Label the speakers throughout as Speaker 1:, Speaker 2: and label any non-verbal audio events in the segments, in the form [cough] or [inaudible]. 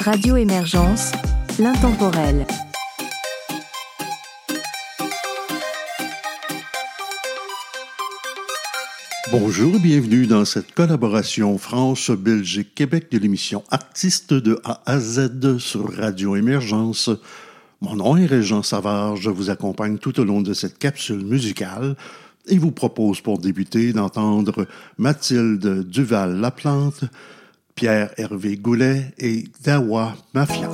Speaker 1: Radio Émergence, l'intemporel.
Speaker 2: Bonjour et bienvenue dans cette collaboration France-Belgique-Québec de l'émission Artistes de A à Z sur Radio Émergence. Mon nom est Régent Savard, je vous accompagne tout au long de cette capsule musicale et vous propose pour débuter d'entendre Mathilde Duval-Laplante Pierre-Hervé Goulet et Dawa Mafia.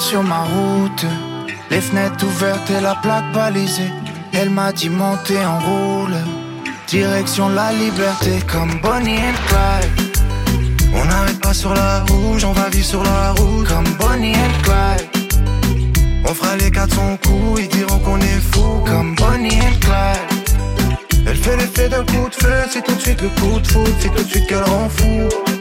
Speaker 3: Sur ma
Speaker 4: route. Les fenêtres ouvertes et la plaque balisée. Elle m'a dit monter en roule. Direction la liberté comme Bonnie and Clyde. On n'arrête pas sur la rouge, on va vivre sur la route comme Bonnie and Clyde. On fera les quatre son coup, ils diront qu'on est fou comme Bonnie and Clyde. Elle fait l'effet d'un coup de feu, c'est tout de suite le coup de foot, c'est tout de suite qu'elle rend fou.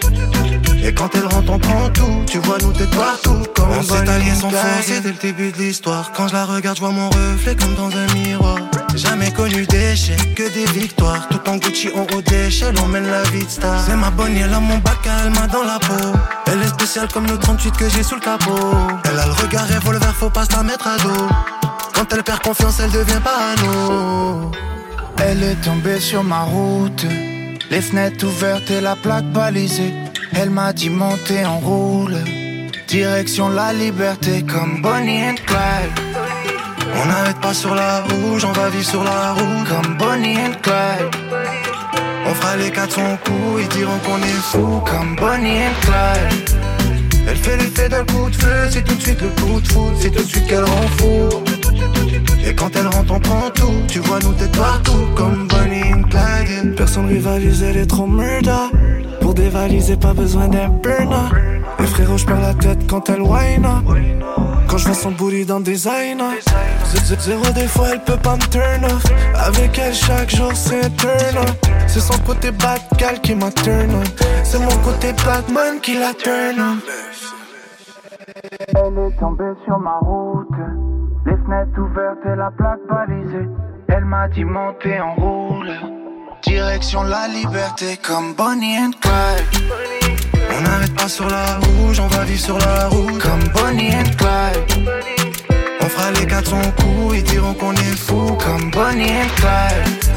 Speaker 4: Et quand elle rentre, on prend tout. Tu vois, nous t'es partout. Comme on s'est alliés sans force, c'était le début de l'histoire. Quand je la regarde, je vois mon reflet comme dans un miroir. Jamais connu d'échecs, que des victoires. Tout en Gucci, en haut d'échelle, on mène la vie de star. C'est ma bonne, elle a mon bac, elle m'a dans la peau. Elle est spéciale comme le 38 que j'ai sous le capot. Elle a le regard revolver, faut pas se la mettre à dos. Quand elle perd confiance, elle devient parano. Elle est tombée sur ma route. Les fenêtres ouvertes et la plaque balisée. Elle m'a dit monter en roule. Direction la liberté comme Bonnie and Clyde. On n'arrête pas sur la rouge, on va vivre sur la route comme Bonnie and Clyde. On fera les quatre son coup, ils diront qu'on est fou comme Bonnie and Clyde. Elle fait l'effet d'un coup de feu, c'est tout de suite le coup de foudre, c'est tout de suite qu'elle rend fou. Et quand elle rentre, on prend tout, tu vois nous t'es partout comme Bonnie and Clyde. Personne rivalise, elle est trop murder. Pour dévaliser, pas besoin d'un burner. Et frérot, je perds la tête quand elle whine. Quand je vois son booty dans design. Zéro des fois, elle peut pas me turn off. Avec elle, chaque jour, c'est turn off. C'est son côté bad qui m'a turn on. C'est mon côté Batman qui la turn on. Elle est tombée sur ma route. Les fenêtres ouvertes et la plaque balisée. Elle m'a dit monter en roule. Direction la liberté comme Bonnie and Clyde. On n'arrête pas sur la rouge, on va vivre sur la route comme Bonnie and Clyde. On fera les quatre son coup, ils diront qu'on est fou comme Bonnie and Clyde.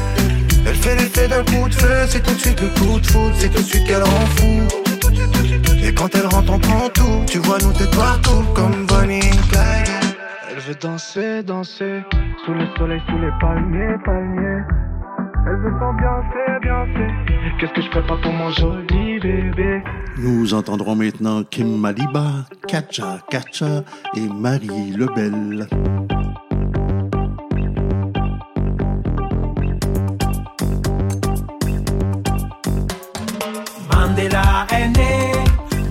Speaker 4: Elle fait l'effet d'un coup de feu, c'est tout de suite le coup de foot, c'est tout de suite qu'elle rend fou. Et quand elle rentre, on prend tout, tu vois nous t'es partout comme Bonnie and Clyde. Elle veut danser, danser, sous le soleil, sous les palmiers, palmiers. Elle veut bien fait, bien fait. Qu'est-ce que je ferais pas pour mon joli bébé?
Speaker 2: Nous entendrons maintenant Kim Maliba, Kacha Kacha et Marie Lebel.
Speaker 5: Mandela est né,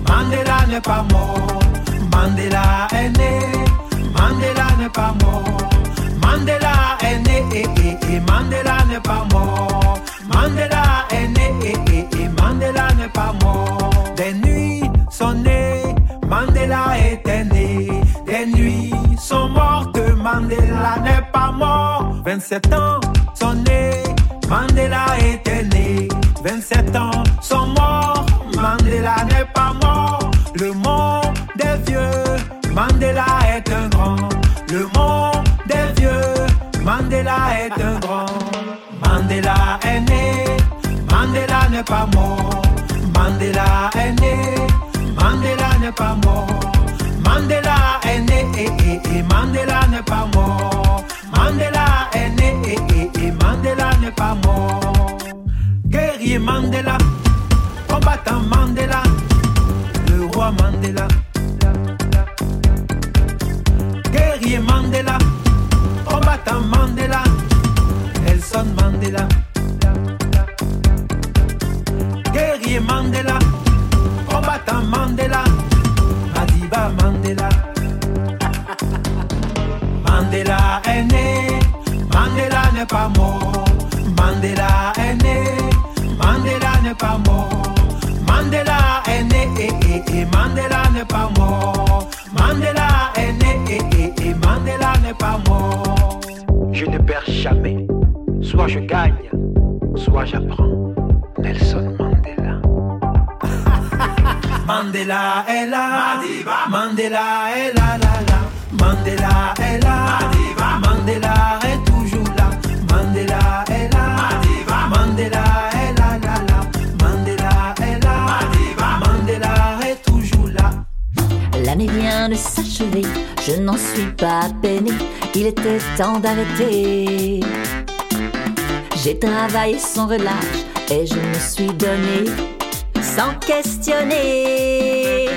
Speaker 5: Mandela n'est pas mort. Mandela est né, Mandela n'est pas mort. Mandela est né et, et, Mandela n'est pas mort. Mandela est né et, et, et Mandela n'est pas mort. Des nuits sont nées, Mandela était né. Des nuits sont mortes, Mandela n'est pas mort. 27 ans sont nés, Mandela était né. 27 ans sont morts, n'est pas mort. Mandela est né, Mandela n'est pas mort. Mandela est né, et, Mandela n'est pas mort. Mandela est né, et, Mandela n'est pas mort. Guerrier Mandela, combattant Mandela, le roi Mandela. Est né, Mandela n'est pas mort. Mandela est né, Mandela n'est pas mort. Mandela est né et, et, et Mandela n'est pas mort. Mandela est né et, et, et Mandela n'est pas mort.
Speaker 6: Je ne perds jamais. Soit je gagne, soit j'apprends. Nelson Mandela. [laughs]
Speaker 5: Mandela est là, Mandela est là, là, là. Mandela est là, Mandela est toujours là. Mandela est là, Mandela est là, là, là. Mandela est là, Mandela est toujours là.
Speaker 7: L'année vient de s'achever, je n'en suis pas peiné, il était temps d'arrêter. J'ai travaillé sans relâche et je me suis donné sans questionner.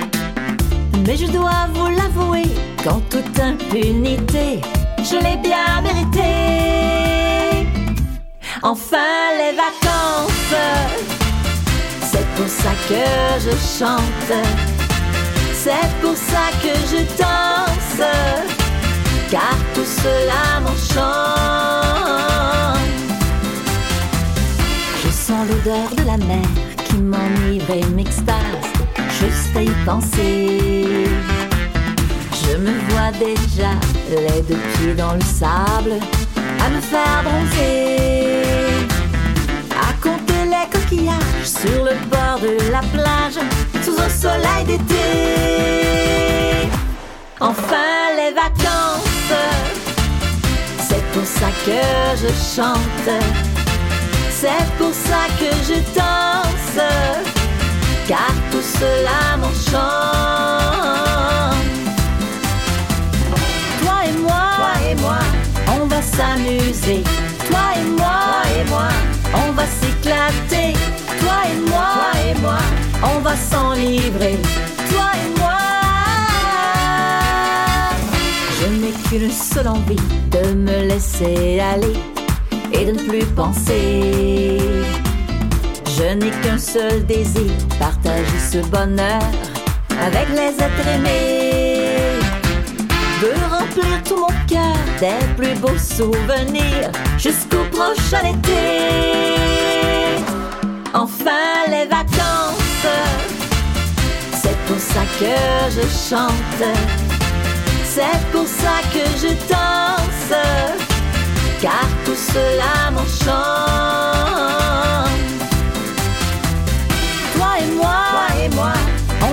Speaker 7: Mais je dois vous l'avouer, qu'en toute impunité, je l'ai bien mérité. Enfin les vacances, c'est pour ça que je chante. C'est pour ça que je danse, car tout cela m'enchante. Je sens l'odeur de la mer qui m'enivre et m'extase, juste à y penser. Je me vois déjà, les deux pieds dans le sable, à me faire bronzer à compter les coquillages sur le bord de la plage, sous un soleil d'été. Enfin les vacances, c'est pour ça que je chante, c'est pour ça que je danse, car tout cela m'enchante. S'amuser. Toi et moi, toi et moi, on va s'éclater. Toi et moi, toi et moi, on va s'en livrer. Toi et moi, je n'ai qu'une seule envie de me laisser aller et de ne plus penser. Je n'ai qu'un seul désir, partager ce bonheur avec les êtres aimés de remplir tout mon cœur des plus beaux souvenirs jusqu'au prochain été. Enfin les vacances, c'est pour ça que je chante, c'est pour ça que je danse, car tout cela m'enchante. Toi et moi, toi et moi,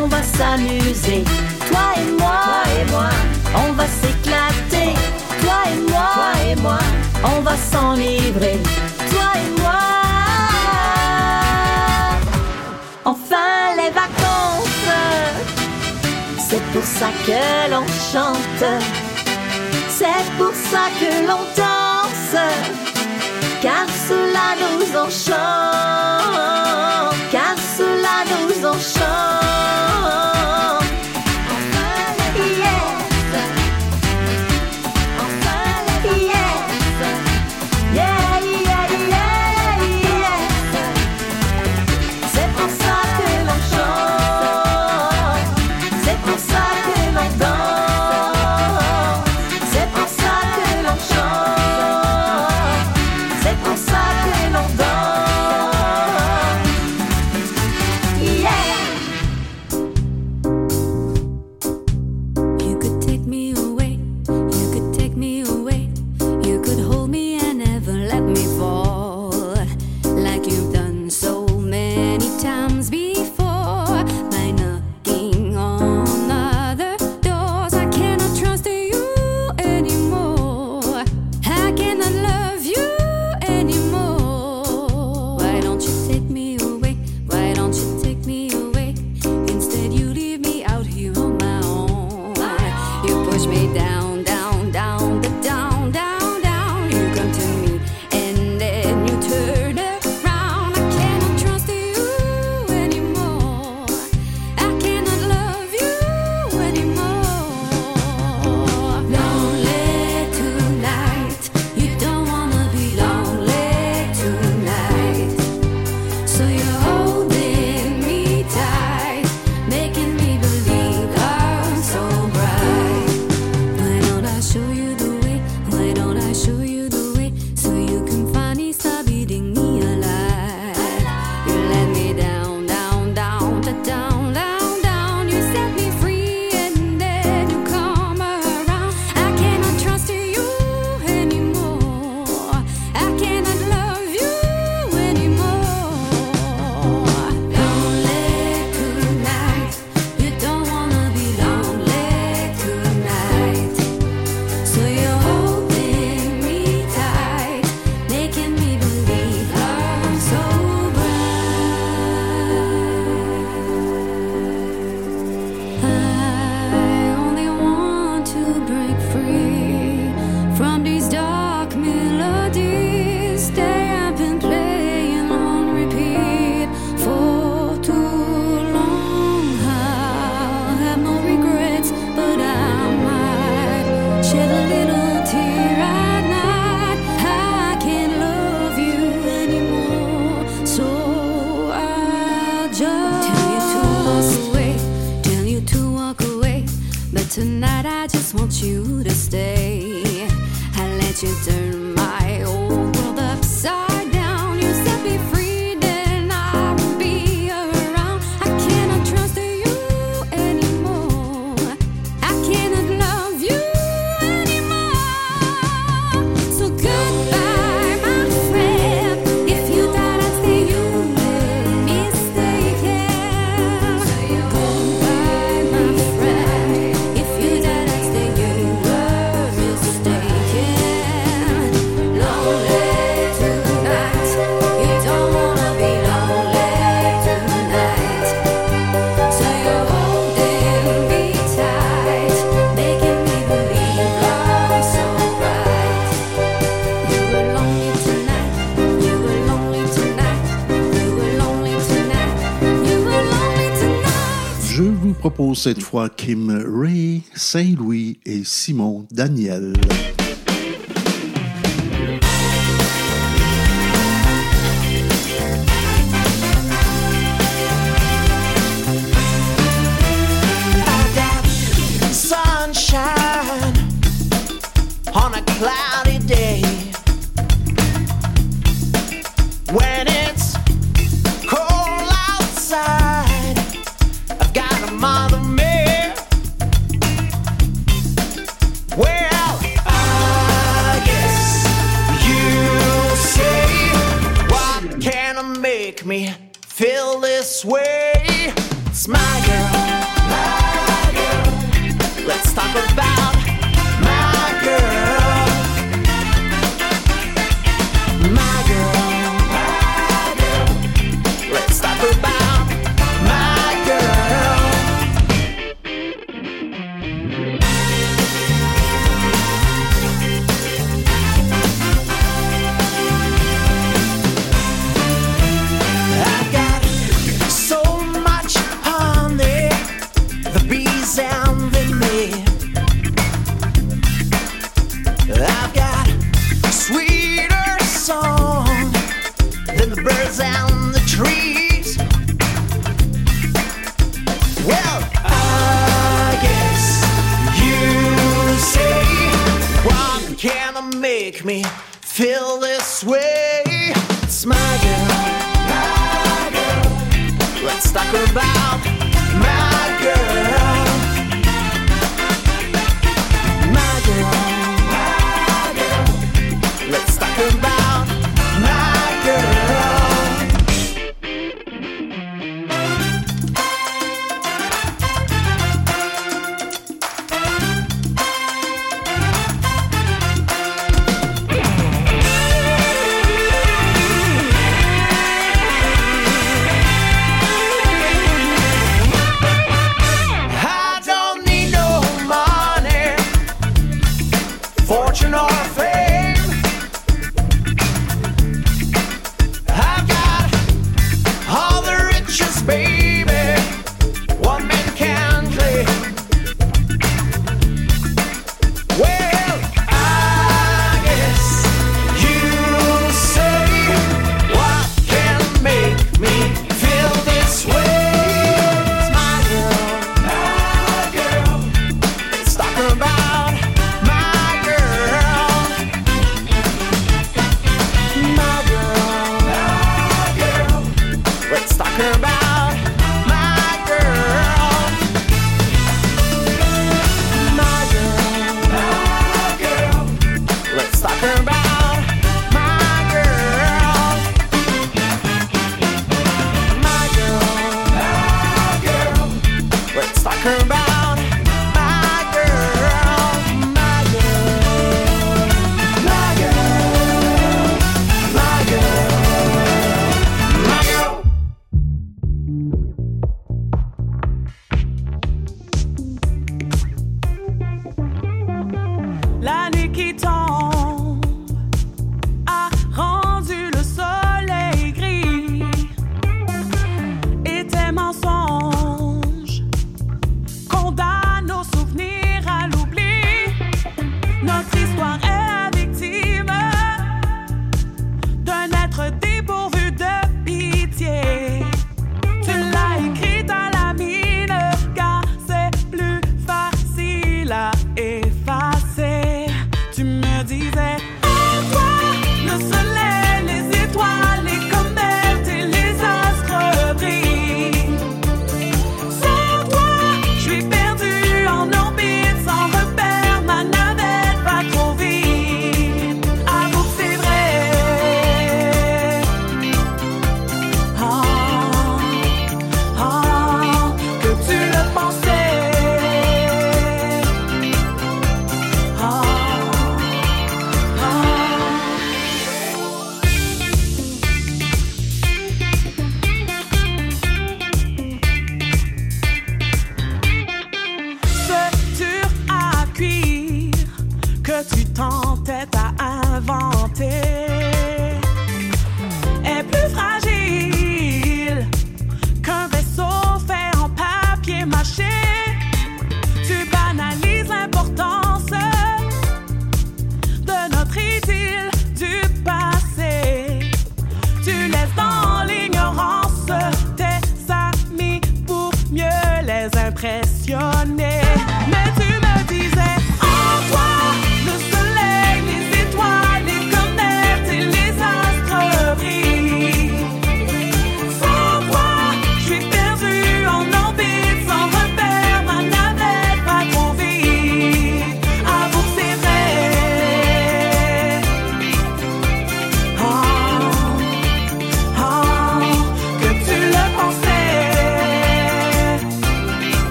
Speaker 7: on va s'amuser. Toi et moi, toi et moi, on va s'éclater. Toi et moi, toi et moi, on va s'en livrer. Toi et moi. Enfin les vacances, c'est pour ça que l'on chante. C'est pour ça que l'on danse, car cela nous enchante, car cela nous enchante.
Speaker 8: Cette fois Kim Ray, Saint-Louis et Simon Daniel.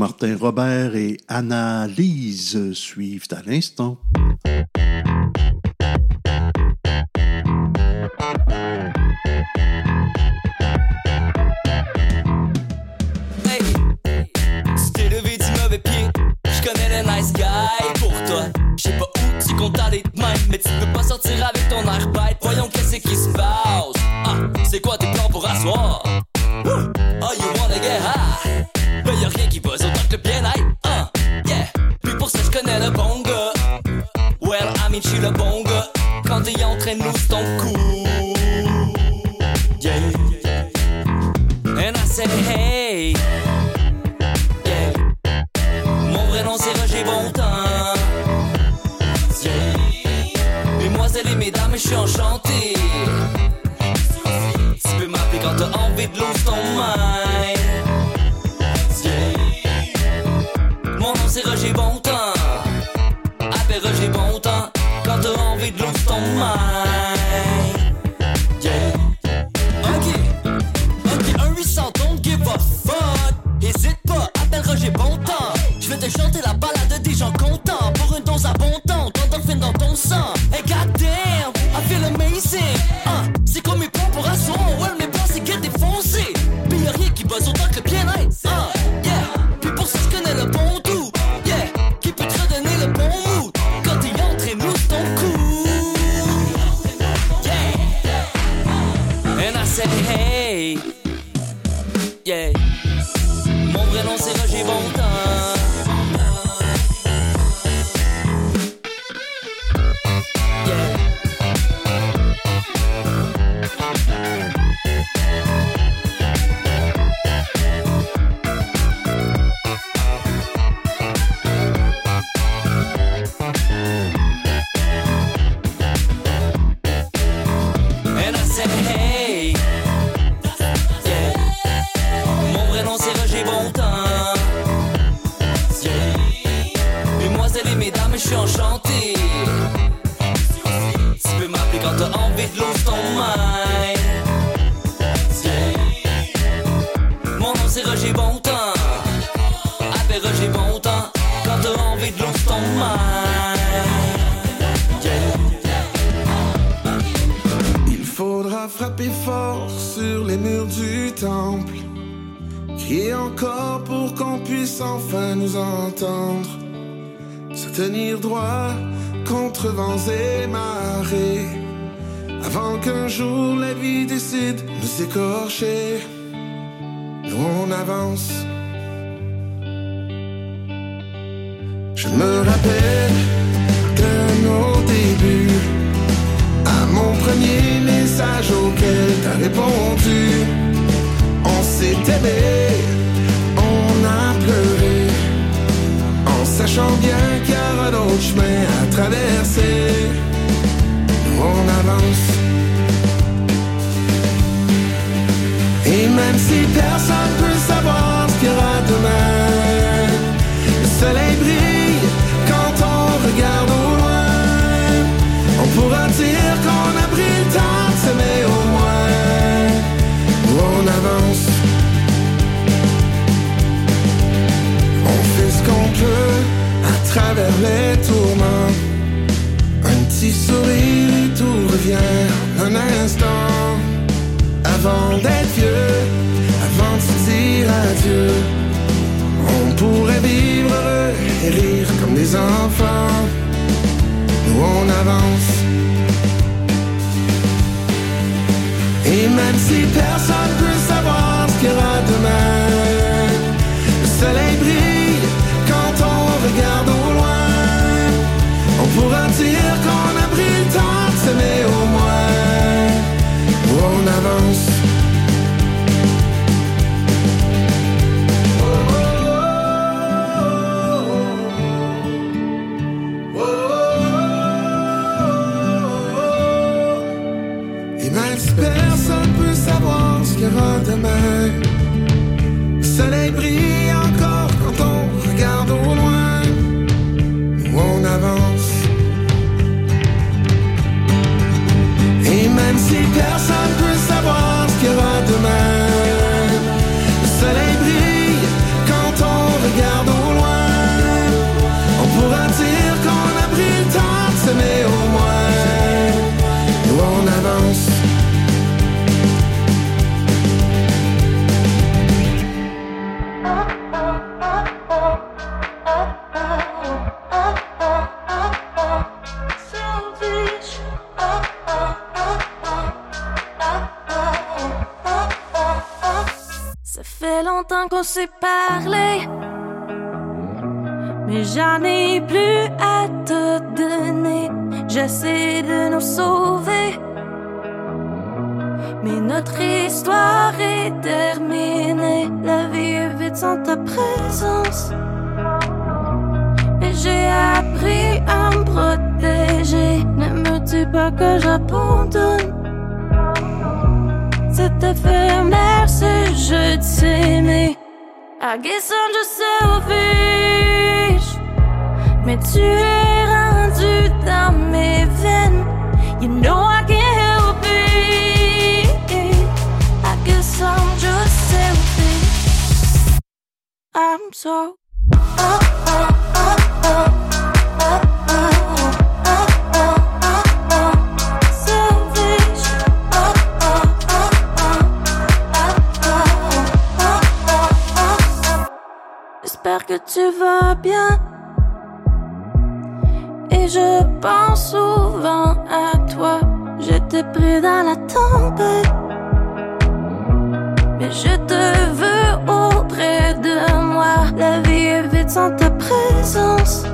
Speaker 9: Martin Robert et Anna Lise suivent à l'instant.
Speaker 10: Fait
Speaker 11: longtemps qu'on s'est parlé, mais j'en ai plus à te donner. J'essaie de nous sauver, mais notre histoire est terminée. La vie est vite sans ta présence, et j'ai appris à me protéger. Ne me dis pas que j'abandonne. C'est éphémère ce jeu de s'aimer. I guess I'm just selfish. Mais tu es rendu dans mes veines. You know I can't help it. I guess I'm just selfish. I'm so. Selfish. Que tu vas bien. Et je pense souvent à toi. J'étais pris dans la tempête. Mais je te veux auprès de moi. La vie est vide sans ta présence.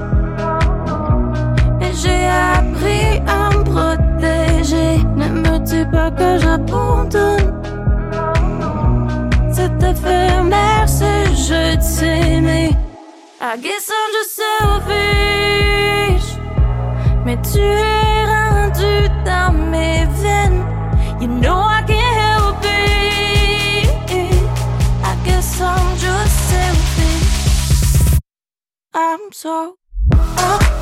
Speaker 11: Et j'ai appris à me protéger. Ne me dis pas que j'abandonne. C'est éphémère ce jeu de s'aimer. I guess I'm just selfish. Mais tu es rendu dans mes veines. You know I can't help it. I guess I'm just selfish. I'm so. Selfish.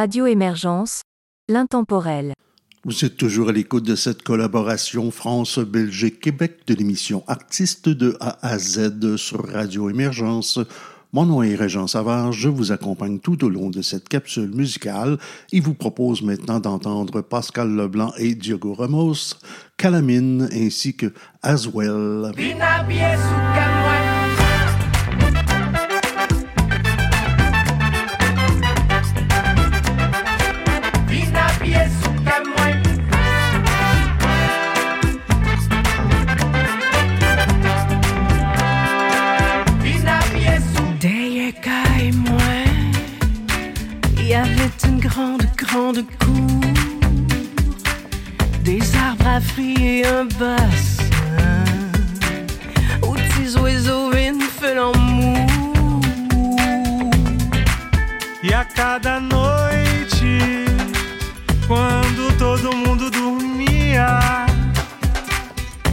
Speaker 1: Radio Émergence, l'intemporel.
Speaker 12: Vous êtes toujours à l'écoute de cette collaboration France-Belgique-Québec de l'émission Artistes de A à Z sur Radio Émergence. Mon nom est Régent Savard, je vous accompagne tout au long de cette capsule musicale et vous propose maintenant d'entendre Pascal Leblanc et Diogo Ramos, Calamine ainsi que Aswell.
Speaker 13: une grande, grande cour. Des arbres à et un bassin. Où petits oiseaux viennent faire l'amour.
Speaker 14: E a cada noite, quando todo mundo dormia,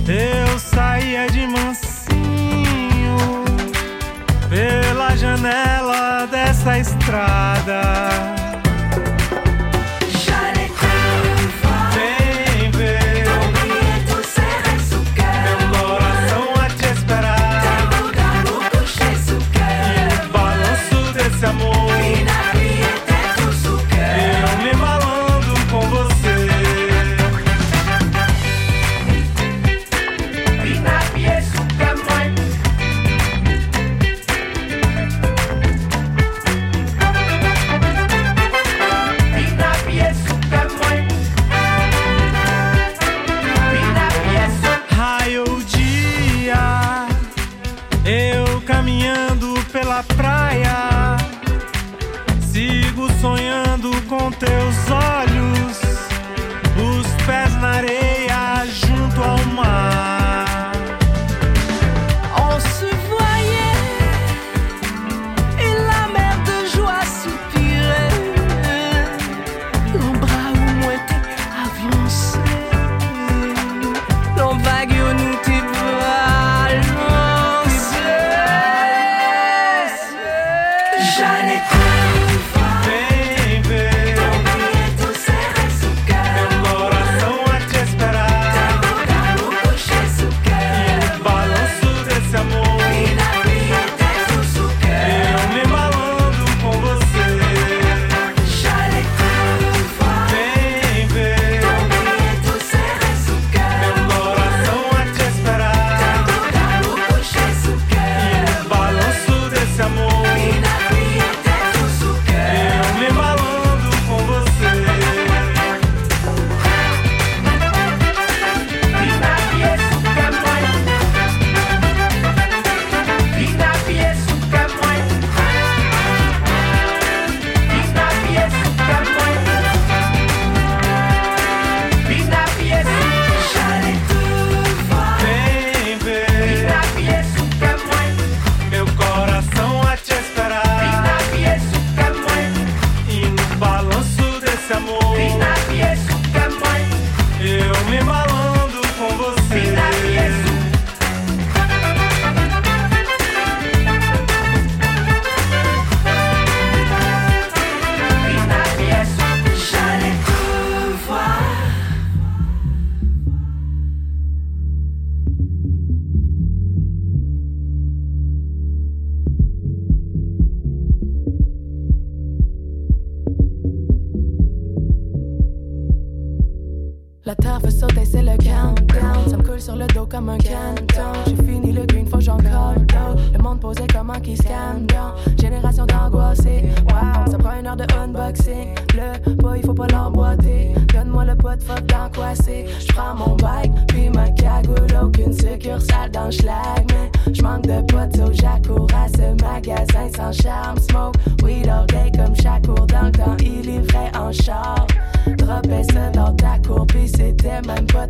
Speaker 14: eu saía de mansinho pela janela dessa estrada.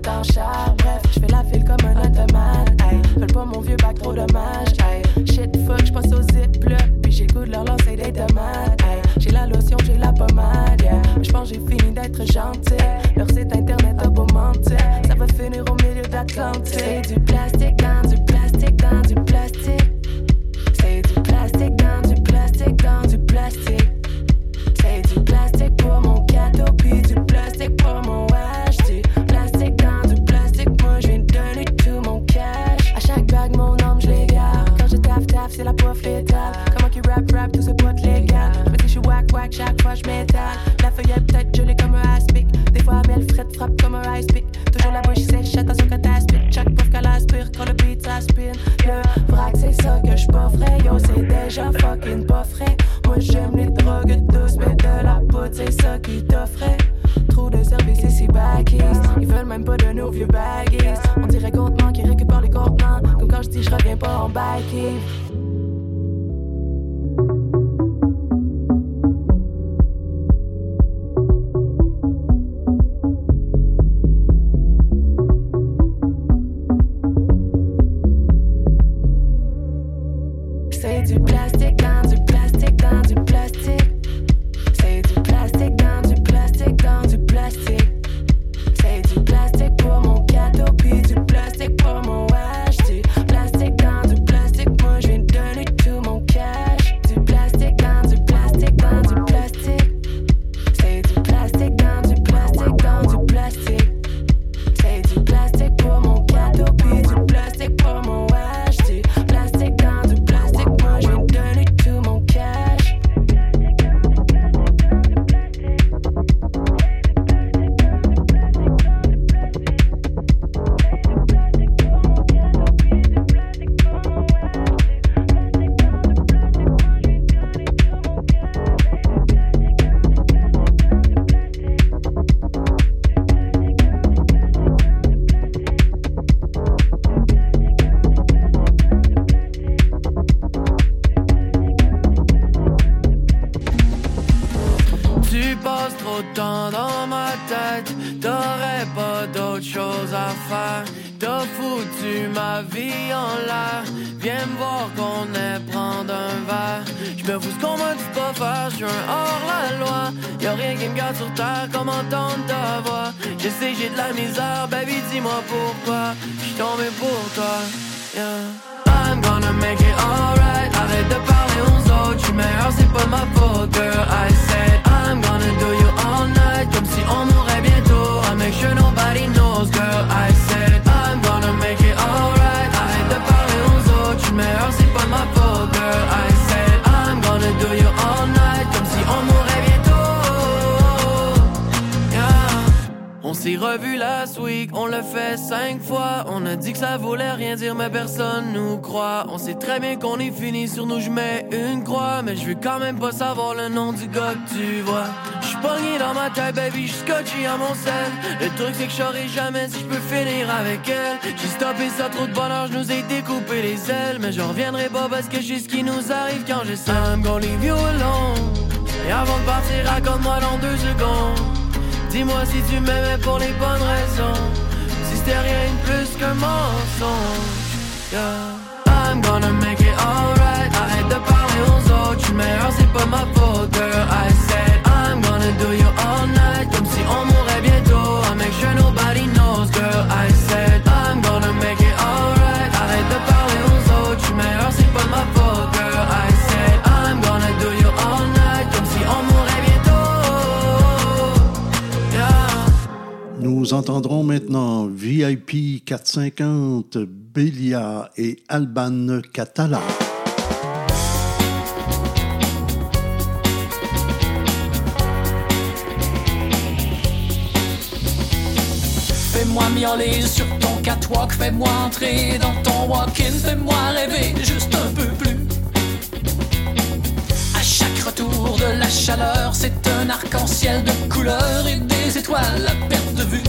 Speaker 15: 放下。Sur
Speaker 16: nous, je mets une croix. Mais je veux quand même pas savoir le nom du gars que tu vois. Je pogné dans ma tête, baby, je scotché à mon sel. Le truc, c'est que je jamais si je peux finir avec elle. J'ai stoppé ça trop de bonheur, je nous ai découpé les ailes. Mais je reviendrai pas parce que je sais ce qui nous arrive quand je sais. I'm gonna leave you alone. Et avant de partir, raconte-moi dans deux secondes. Dis-moi si tu m'aimais pour les bonnes raisons. Si c'était rien de plus qu'un mensonge. Yeah. I'm gonna make it alright. Meilleur, c'est pas ma faute, girl. I said I'm gonna do you all night. Comme si on mourrait bientôt. I make sure nobody knows, girl. I said I'm gonna make it alright. Arrête de parler aux autres. J'suis meilleur, c'est pas ma faute, girl. I said I'm gonna do you all night. Comme si on mourrait bientôt. Yeah.
Speaker 12: Nous entendrons maintenant VIP 450, Belia et Alban Catala.
Speaker 17: Sur ton catwalk, fais-moi entrer dans ton walk-in, fais-moi rêver juste un peu plus. À chaque retour de la chaleur, c'est un arc-en-ciel de couleurs et des étoiles à perte de vue.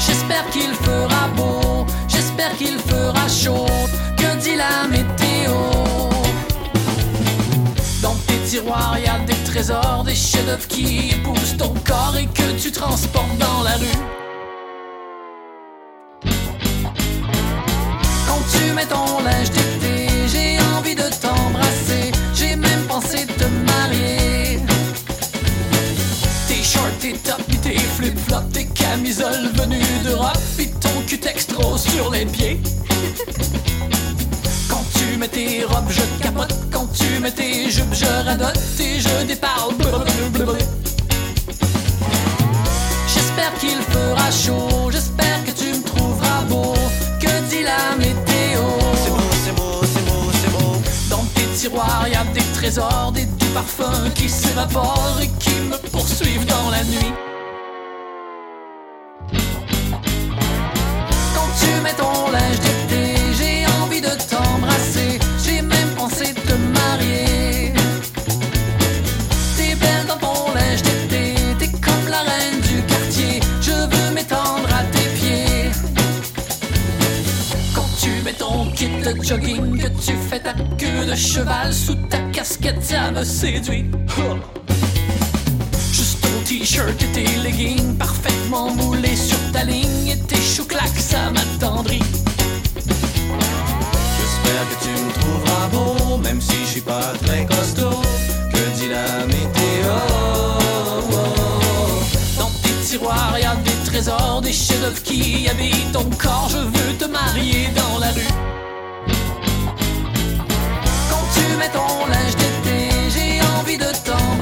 Speaker 17: J'espère qu'il fera beau, j'espère qu'il fera chaud, que dit la météo? Dans tes tiroirs, y a des des chefs-d'œuvre qui épousent ton corps et que tu transportes dans la rue. Quand tu mets ton linge d'été, j'ai envie de t'embrasser, j'ai même pensé te marier. Tes shorts, tes tops, pis tes flip-flops, tes camisoles venues d'Europe, pis ton cul extra sur les pieds. Tu mets tes robes, je capote. Quand tu mets tes jupes, je radote et je déparle. J'espère qu'il fera chaud, j'espère que tu me trouveras beau. Que dit la météo? C'est beau, c'est beau, c'est beau, c'est beau. Dans tes tiroirs, y a des trésors, des doux parfums qui s'évaporent et qui me poursuivent dans la nuit.
Speaker 18: Jogging que tu fais ta queue de cheval sous ta casquette, ça me séduit. Juste ton t-shirt et tes leggings parfaitement moulés sur ta ligne et tes chouclacs, ça m'attendrit.
Speaker 17: J'espère que tu me trouveras beau, même si je suis pas très costaud. Que dit la météo?
Speaker 18: Dans tes tiroirs, y a des trésors, des chefs-d'œuvre qui habitent ton corps. Je veux te marier dans la rue. Mets ton linge d'été, j'ai envie de t'embrasser.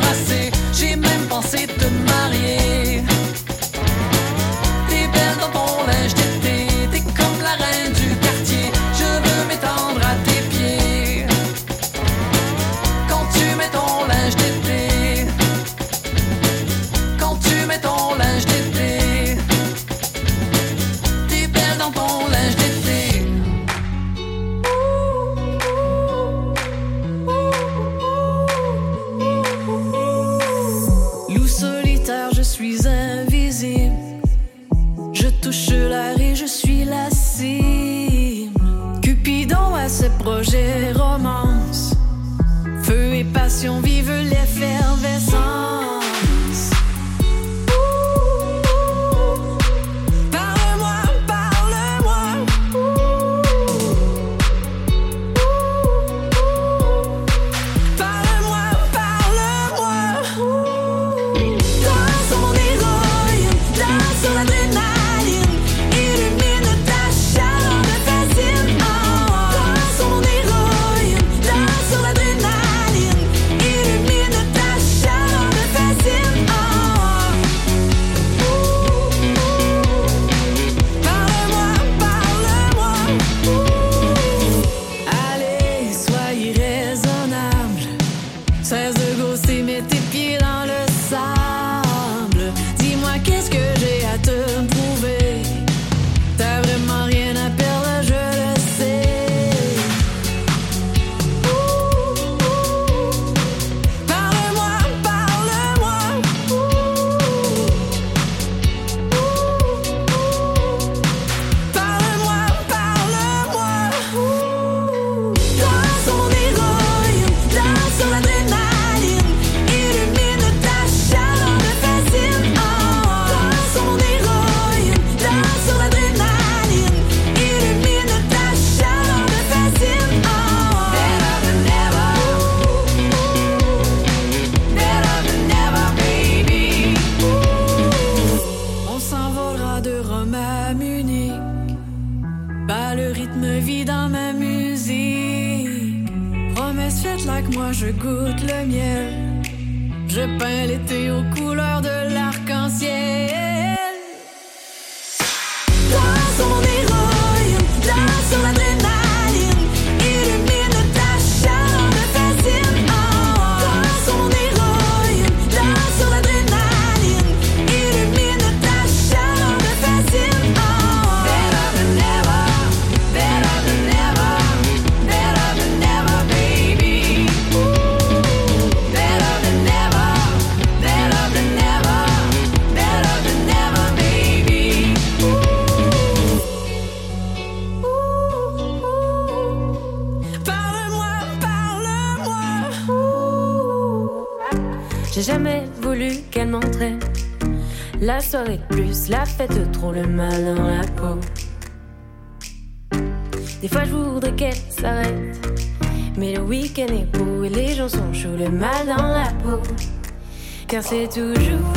Speaker 11: C'est toujours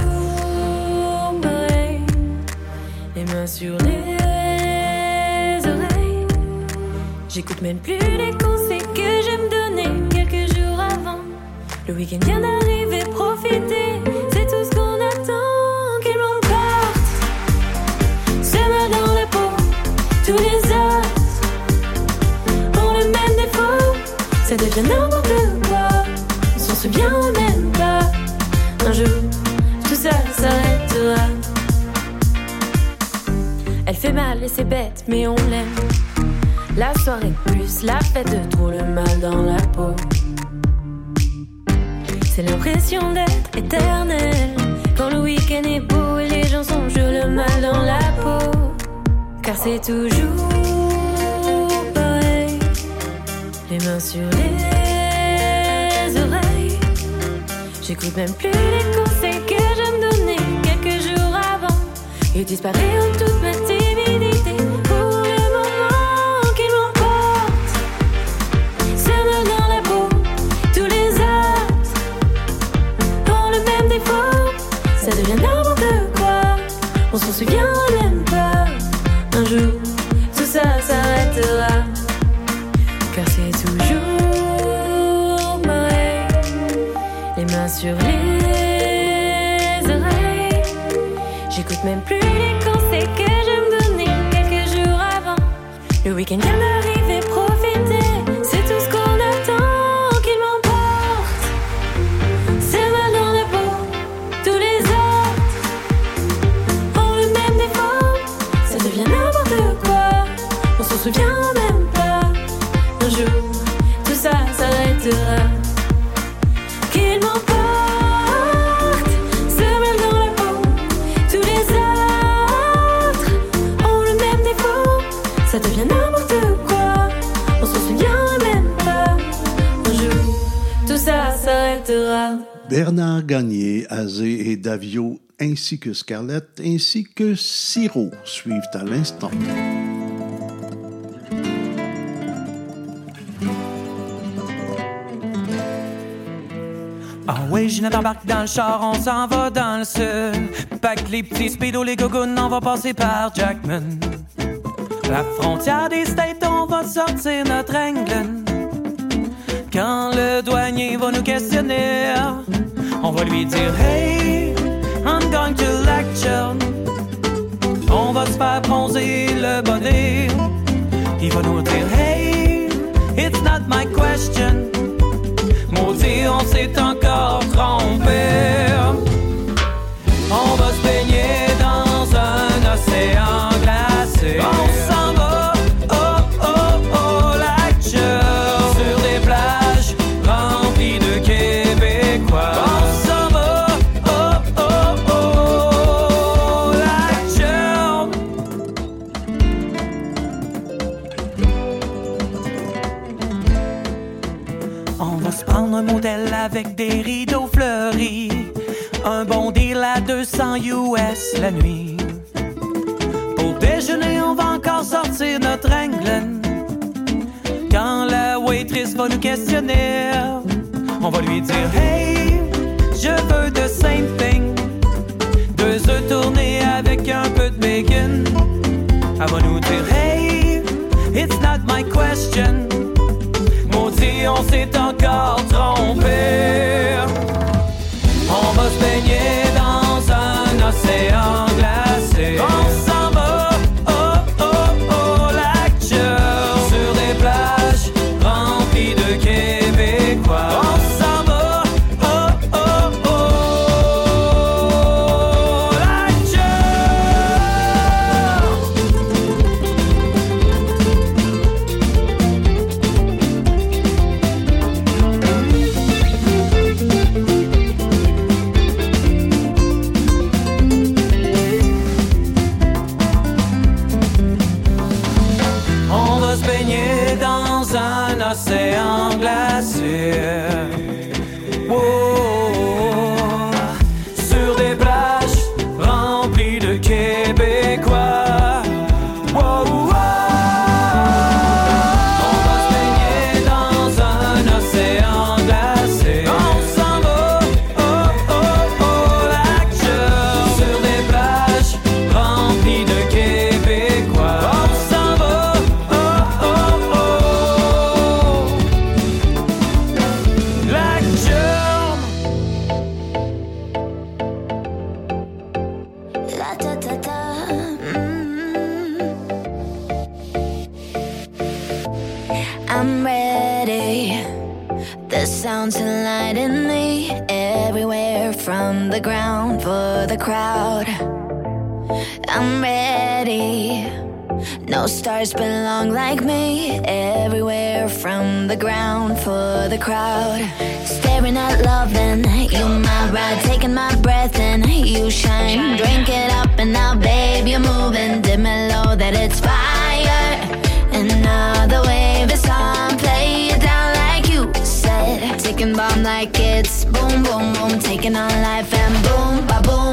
Speaker 11: pareil. Les mains sur les oreilles. J'écoute même plus les conseils que j'aime donner quelques jours avant. Le week-end vient d'arriver, profitez. C'est tout ce qu'on attend. Qu'il m'emporte. C'est mal dans la peau. Tous les autres ont le même défaut. Ça devient n'importe fait mal et c'est bête, mais on l'aime. La soirée plus la fête, trop le mal dans la peau. C'est l'impression d'être éternel. Quand le week-end est beau et les gens sont jeux, le mal dans la peau. Car c'est toujours pareil.
Speaker 17: les mains sur les oreilles. J'écoute même plus les conseils que je me donnais quelques jours avant. Il disparaît en toute ma sur les oreilles. J'écoute même plus les conseils que je me donnais quelques jours avant. Le week-end
Speaker 12: Bernard Gagné, Azé et Davio, ainsi que Scarlett, ainsi que Siro suivent à l'instant.
Speaker 19: Ah oui, je t'embarque dans le char, on s'en va dans le sud. Que les petits speedos, les gogoons, on va passer par Jackman. La frontière des States, on va sortir notre England. Quand le douanier va nous questionner, on va lui dire Hey, I'm going to lecture. On va se faire bronzer le bonnet. Il va nous dire Hey, it's not my question. Maudit, on s'est encore trompé. Modèle avec des rideaux fleuris. Un bon deal à 200 US la nuit. Pour déjeuner, on va encore sortir notre England. Quand la waitress va nous questionner, on va lui dire Hey, je veux the same thing. Deux œufs tournés avec un peu de bacon. Elle va nous dire Hey, it's not my question. On s'est encore trompé. On va se baigner dans un océan glacé. On
Speaker 7: guys belong like me everywhere from the ground for the crowd. Staring at love and you
Speaker 3: my ride taking my breath and you shine. Drink it up and now babe you're moving. Dim low that it's fire. Another wave is on play it down like you said. Ticking bomb like it's boom boom boom. Taking on life and boom ba boom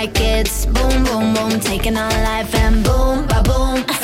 Speaker 3: like it's boom, boom, boom, taking on life and boom, ba boom.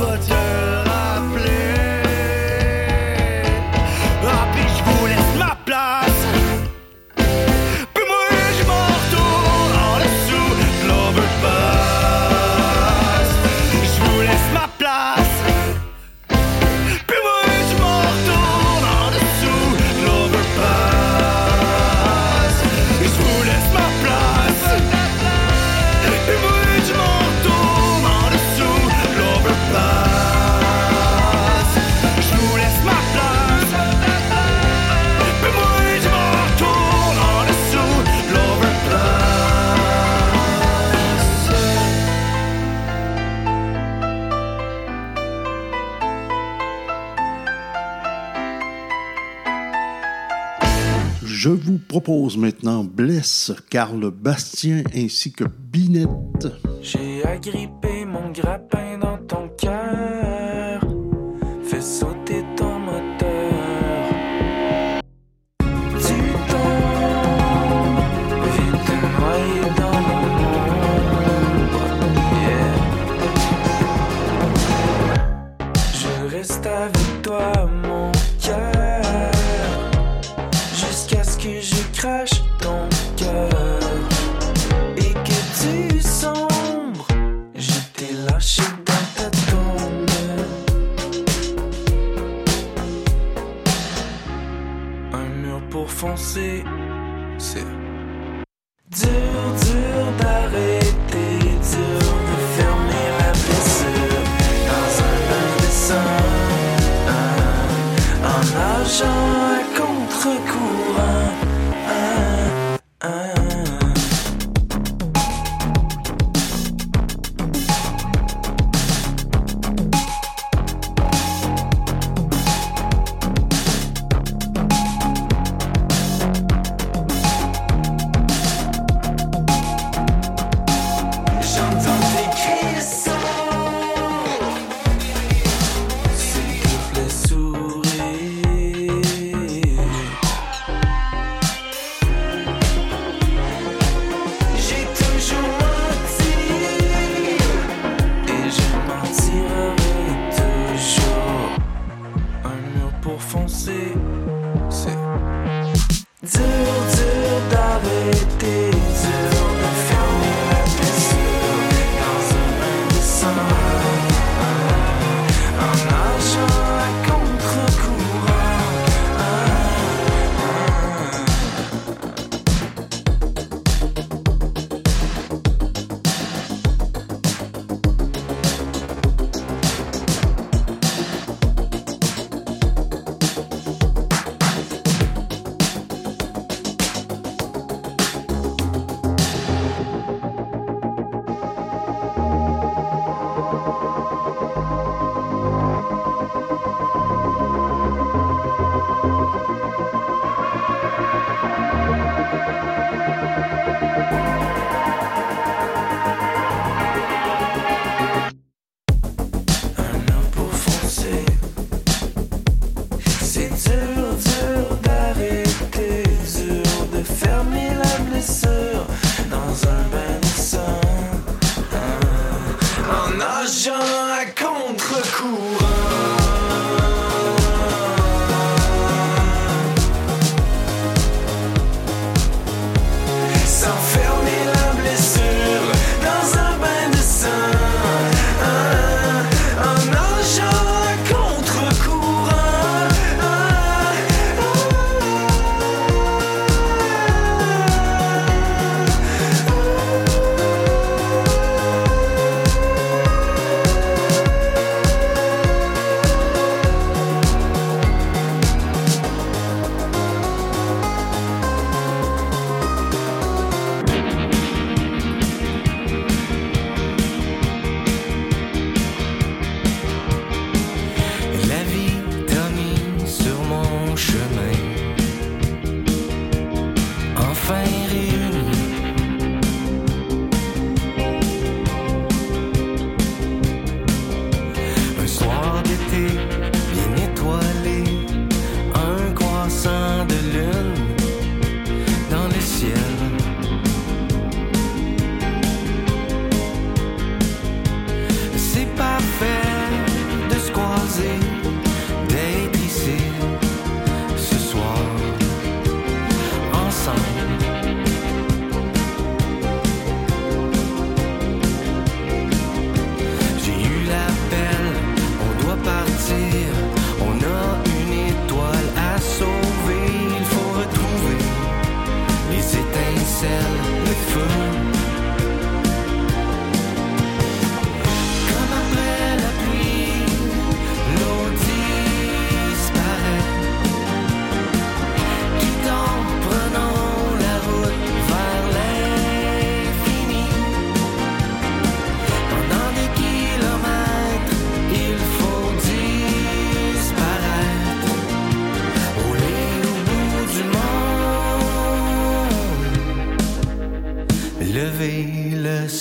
Speaker 2: never done. maintenant Blesse, Carl Bastien ainsi que Binette.
Speaker 19: J'ai agrippé mon grappin dans ton cœur, fais sauter pensée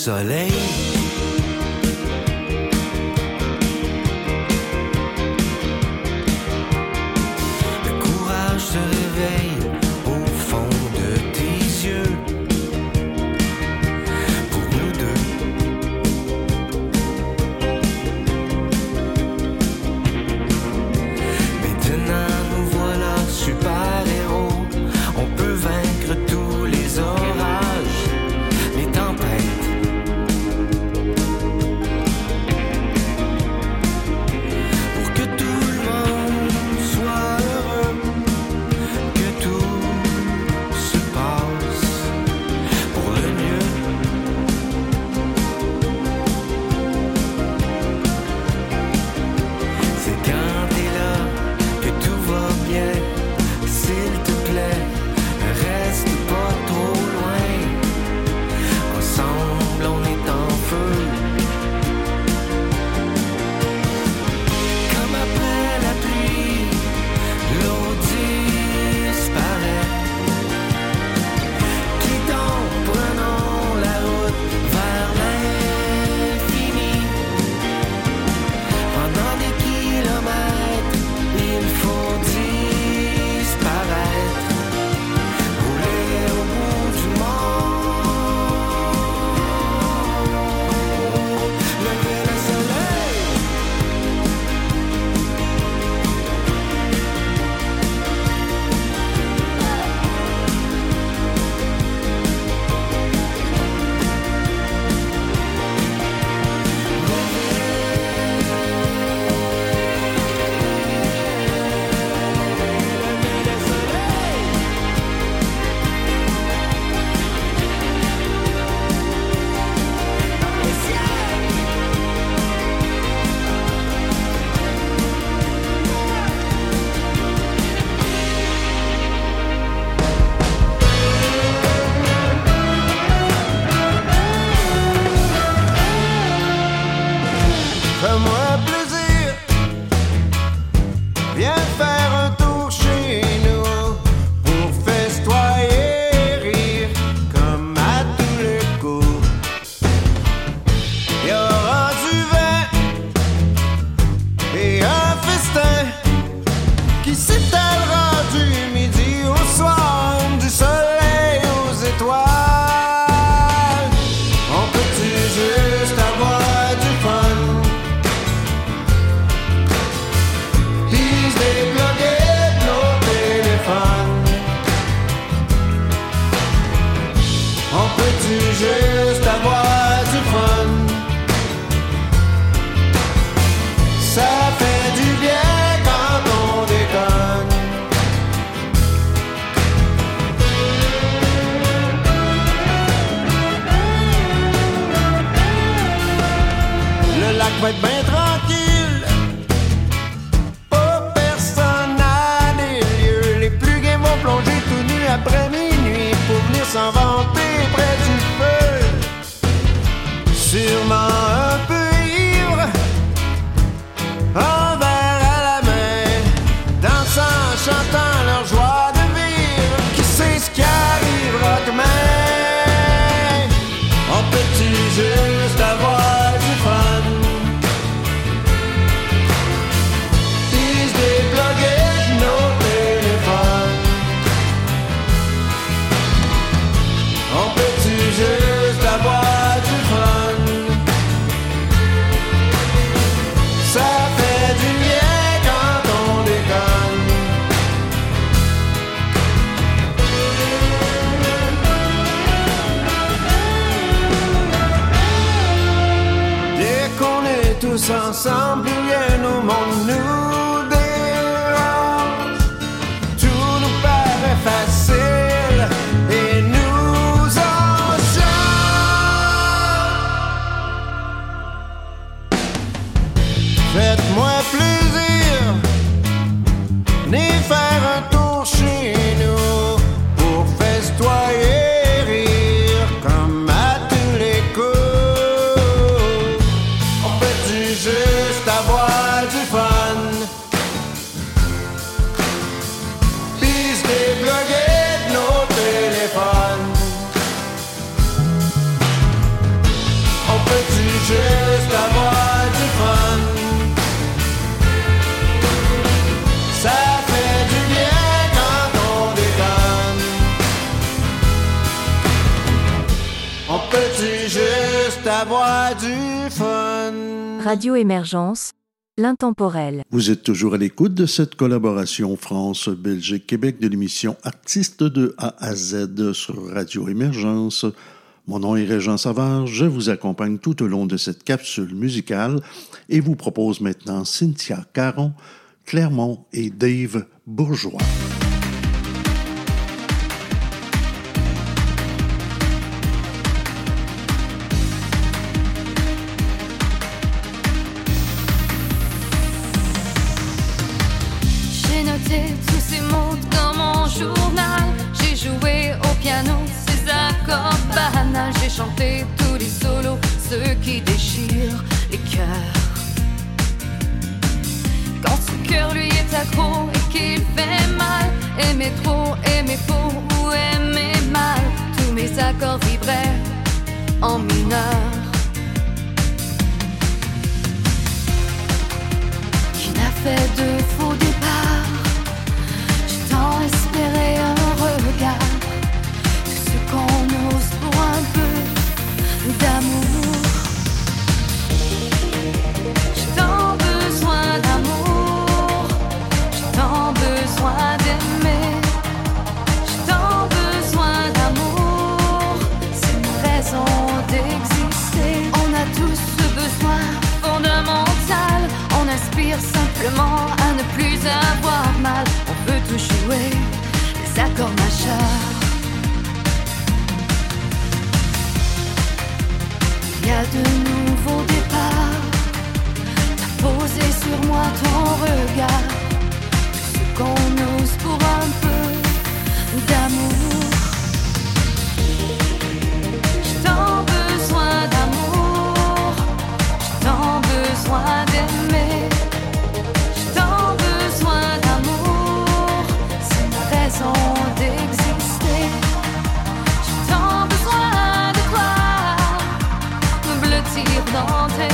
Speaker 20: soleil.
Speaker 1: Émergence, l'intemporel.
Speaker 12: Vous êtes toujours à l'écoute de cette collaboration France-Belgique-Québec de l'émission Artistes de A à Z sur Radio Émergence. Mon nom est Régent Savard, je vous accompagne tout au long de cette capsule musicale et vous propose maintenant Cynthia Caron, Clermont et Dave Bourgeois.
Speaker 2: et qu'il fait mal. Aimer trop, aimer faux ou aimer mal. Tous mes accords vibraient en mineur. Qui n'a fait de faux départ J'ai tant espéré un regard. Tout ce qu'on ose pour un peu d'amour. Simplement à ne plus avoir mal, on peut tout jouer, les accords machards. Y a de nouveaux départs, t'as posé sur moi ton regard, ce qu'on ose pour un peu d'amour. J'ai tant besoin d'amour, j'ai tant besoin d'aimer. dans tes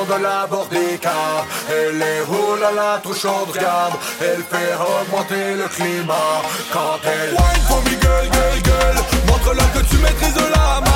Speaker 2: descendre la
Speaker 21: bordica. Elle est
Speaker 22: roule à la touche regarde, elle fait augmenter le climat. Quand elle wine for me, gueule, gueule, gueule, montre-leur que tu maîtrises
Speaker 23: la main.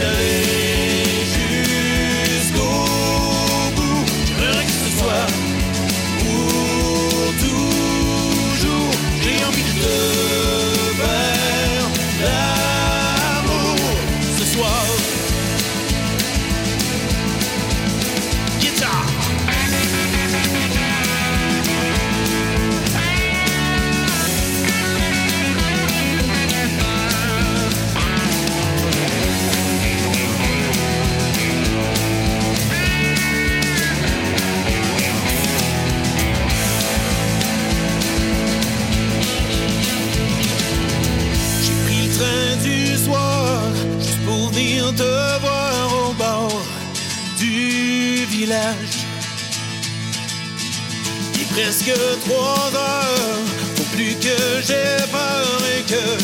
Speaker 23: Italy. presque trois heures. Faut plus que j'ai peur et que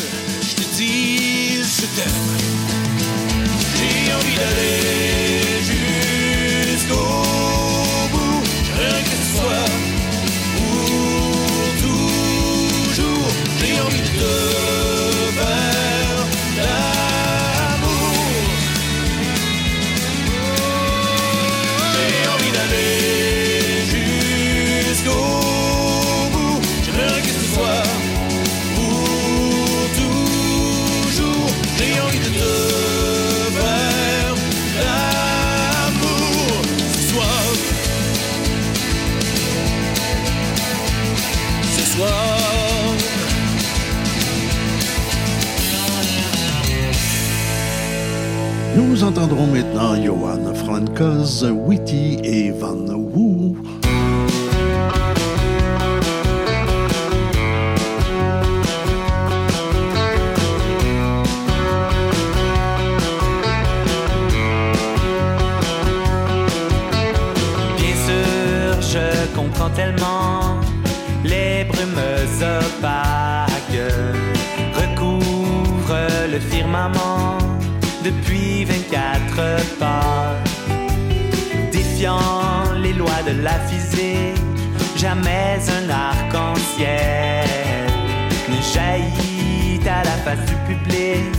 Speaker 2: entendrons maintenant Johan Francoz, Witty et Van
Speaker 5: Wu jamais un arc-en-ciel ne jaillit à la face du public,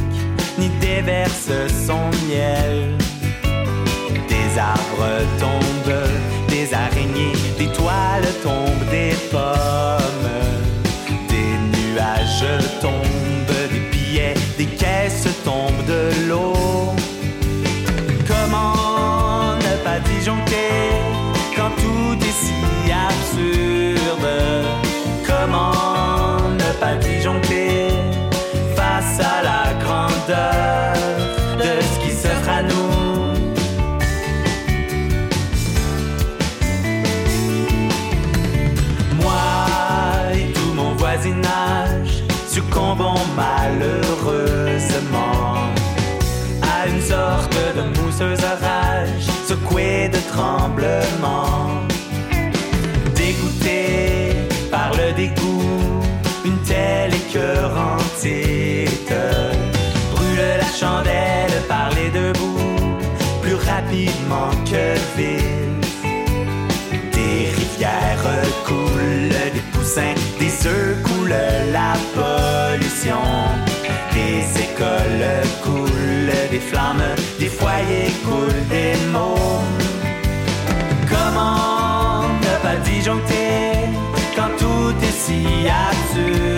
Speaker 5: ni déverse son miel. Des arbres tombent, des araignées, des toiles tombent, des pommes, des nuages tombent, de mousseuse orage secouée de tremblements. Dégoûté par le dégoût, une telle écœurantite brûle la chandelle par les deux bouts, plus rapidement que vite. Des rivières coulent, des poussins, des flammes, des foyers coulent des mots. Comment ne pas disjoncter quand tout est si absurde?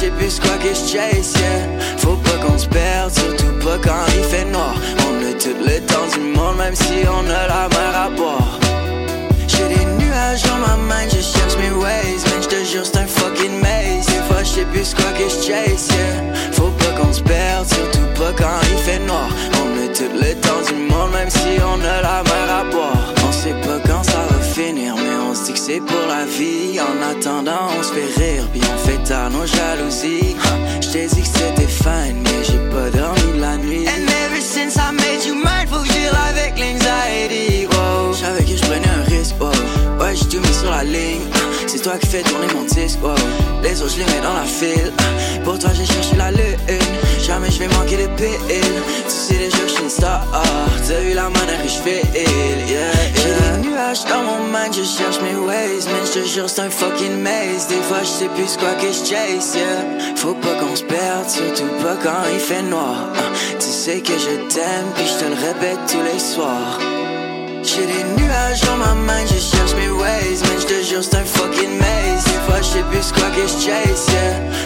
Speaker 24: Sais plus quoi que je chase. Faut pas qu'on se perde, surtout pas quand il fait noir. On a tout le temps du monde, même si on a la mer à boire. J'ai des nuages dans ma main, je cherche mes ways. Man, je jure, c'est un fucking maze. Des fois, plus quoi que. Faut pas qu'on se perde, surtout pas quand il fait noir. On a tout le temps du monde, même si on a la c'est pour la vie. En attendant, on se fait rire, puis on fait tard nos jalousies. Ha, Je t'ai dit que c'était fine, mais j'ai pas dormi de la nuit. And ever since I made you mine, faut que je avec l'anxiety. Wow. J'avais que je prenais un risque, wow. Ouais, j'ai tout mis sur la ligne. C'est toi qui fais tourner mon disque, wow. Les autres, je les mets dans la file. Pour toi, j'ai cherché la lune. Jamais je vais manquer de pile. Tu sais déjà que je suis une star. T'as vu la manière que je fais, yeah, J'ai des nuages dans mon mind, je cherche mes ways. Man, je te jure, c'est un fucking maze. Des fois, je sais plus quoi que je chase, yeah. Faut pas qu'on se perde, surtout pas quand il fait noir. Tu sais que je t'aime, puis je te le répète tous les soirs. J'ai des nuages dans ma main, je cherche mes ways Mais je te jure c'est un fucking maze. Des fois je sais plus quoi que je chase,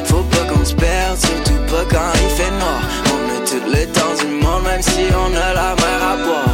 Speaker 24: Faut pas qu'on se perde, surtout pas quand il fait noir. On a tout le temps du monde, même si on a la mer à boire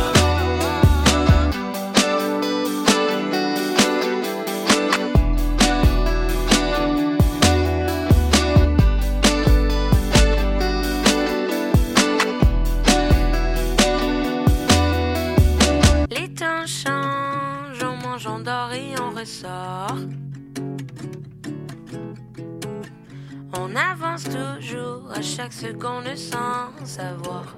Speaker 25: On
Speaker 26: avance toujours à chaque seconde sans savoir.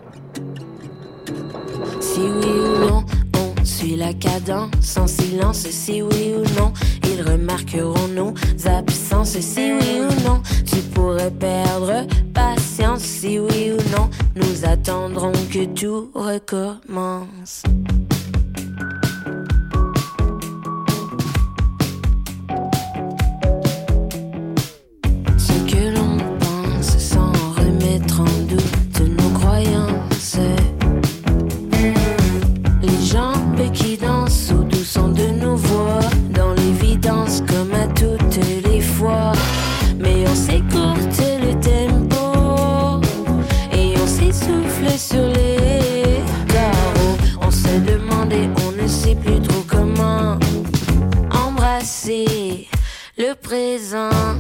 Speaker 26: Si oui ou non, on suit la cadence en silence. Si oui ou non, ils remarqueront nos absences. Si oui ou non, tu pourrais perdre patience. Si oui ou non, nous attendrons que tout recommence.
Speaker 12: raison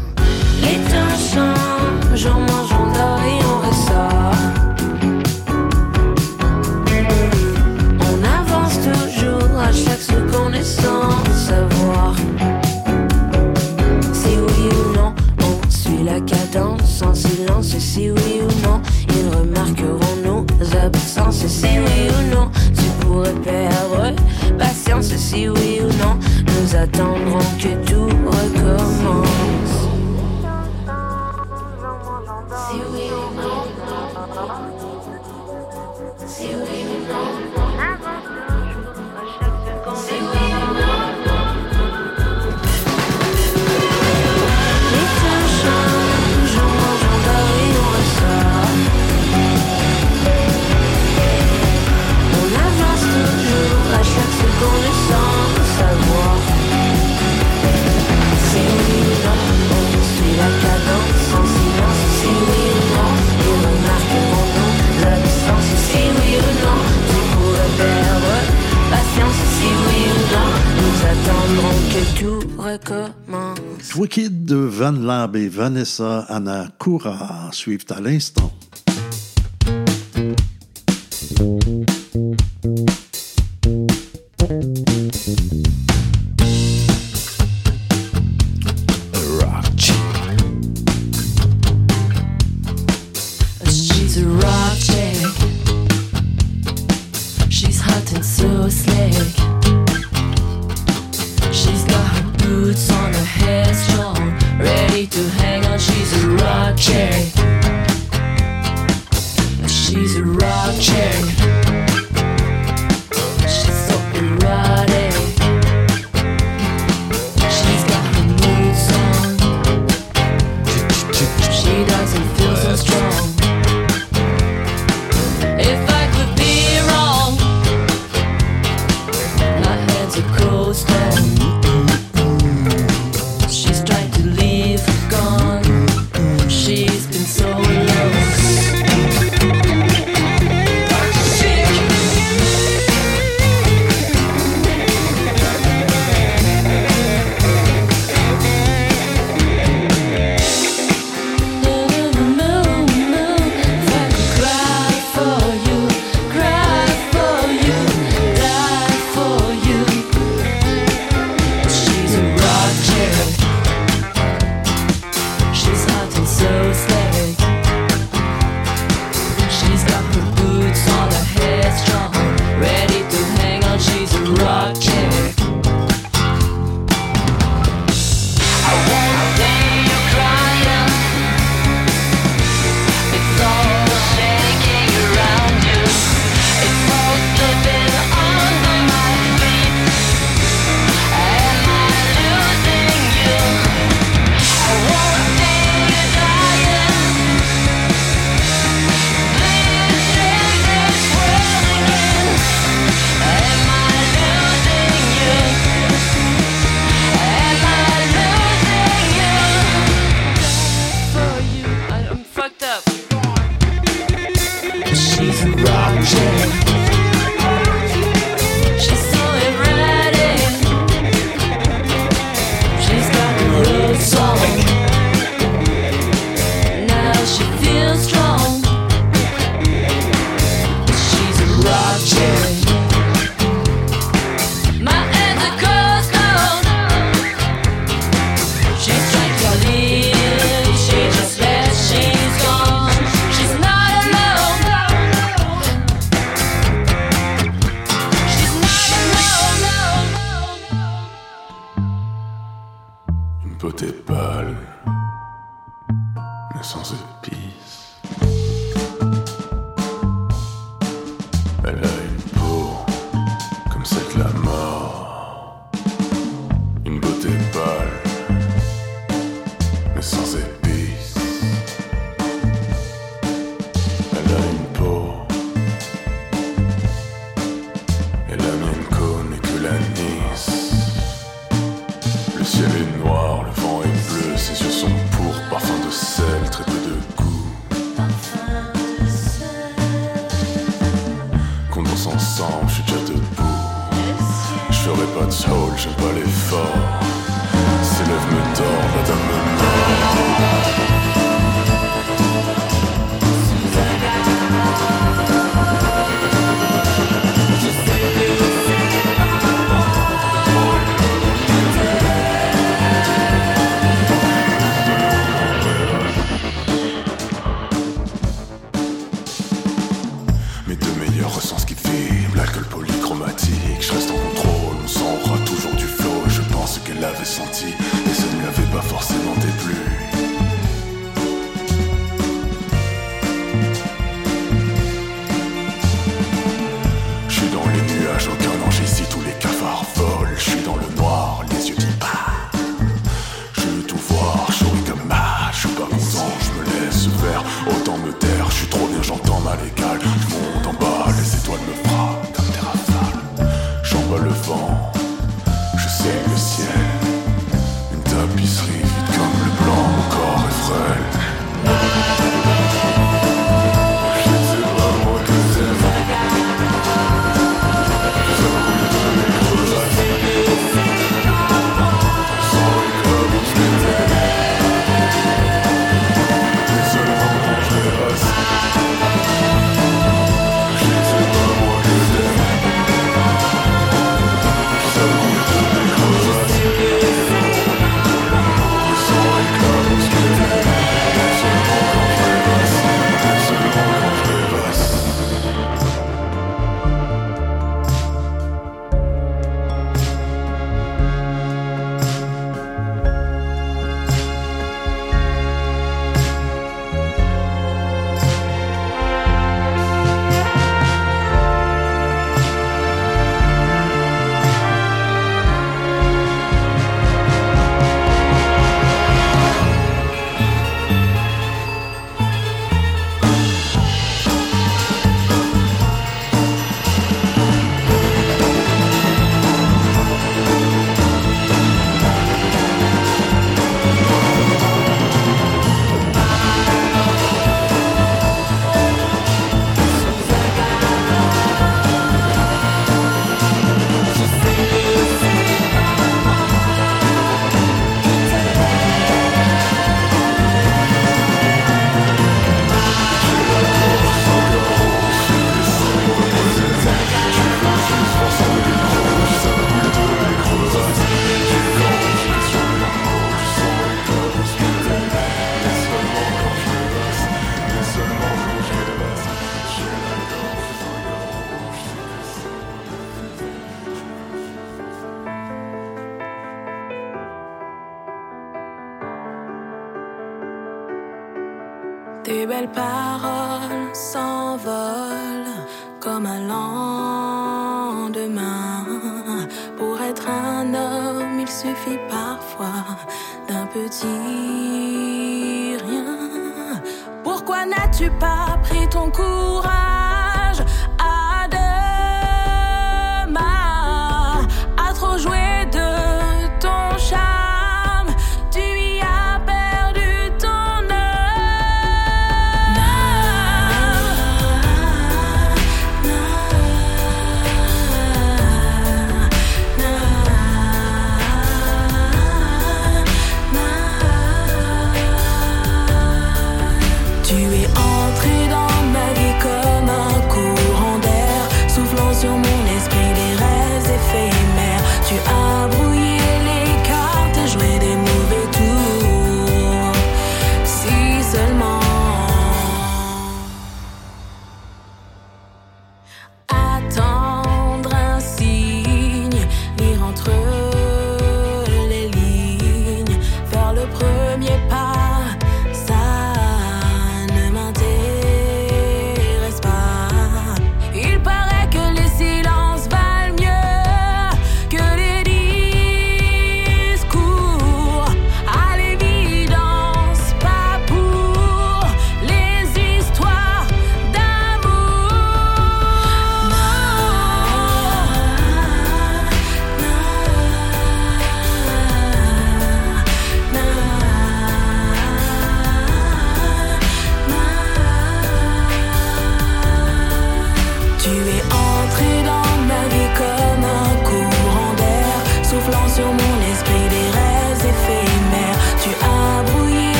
Speaker 12: Vanessa Anna Coura suivent à l'instant.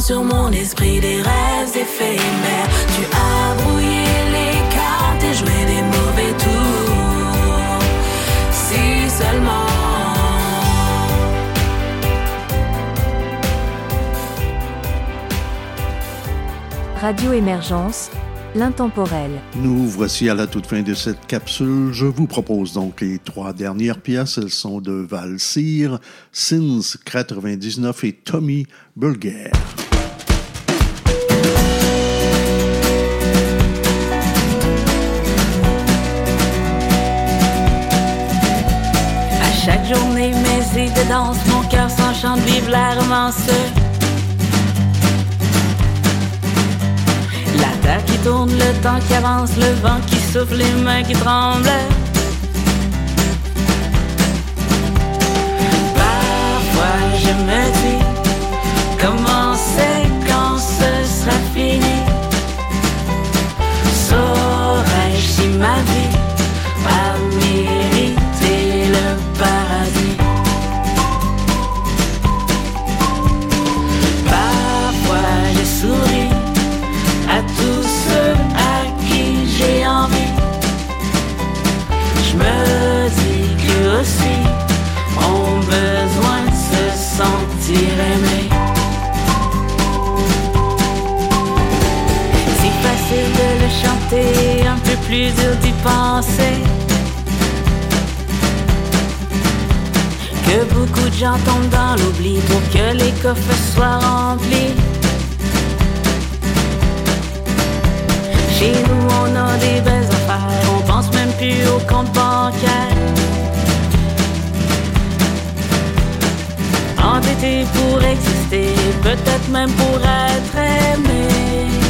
Speaker 27: Sur mon esprit des rêves éphémères. Tu as brouillé les cartes et joué des mauvais tours. Si seulement.
Speaker 1: Radio Émergence, l'intemporel.
Speaker 2: Nous voici à la toute fin de cette capsule. Je vous propose donc les trois dernières pièces. Elles sont de Val Cyr, Sins 99 et Tommy Bulgaire.
Speaker 27: À chaque journée, mes idées dansent, mon cœur s'enchante, vive la romance. Qui tourne, le temps qui avance, le vent qui souffle, les mains qui tremblent. Parfois, je me dis comment c'est quand ce sera fini? Saurais-je si ma vie a un peu plus dur d'y penser. Que beaucoup de gens tombent dans l'oubli pour que les coffres soient remplis. Chez nous, on a des belles affaires, on pense même plus au compte bancaire. Endetté pour exister, peut-être même pour être aimé.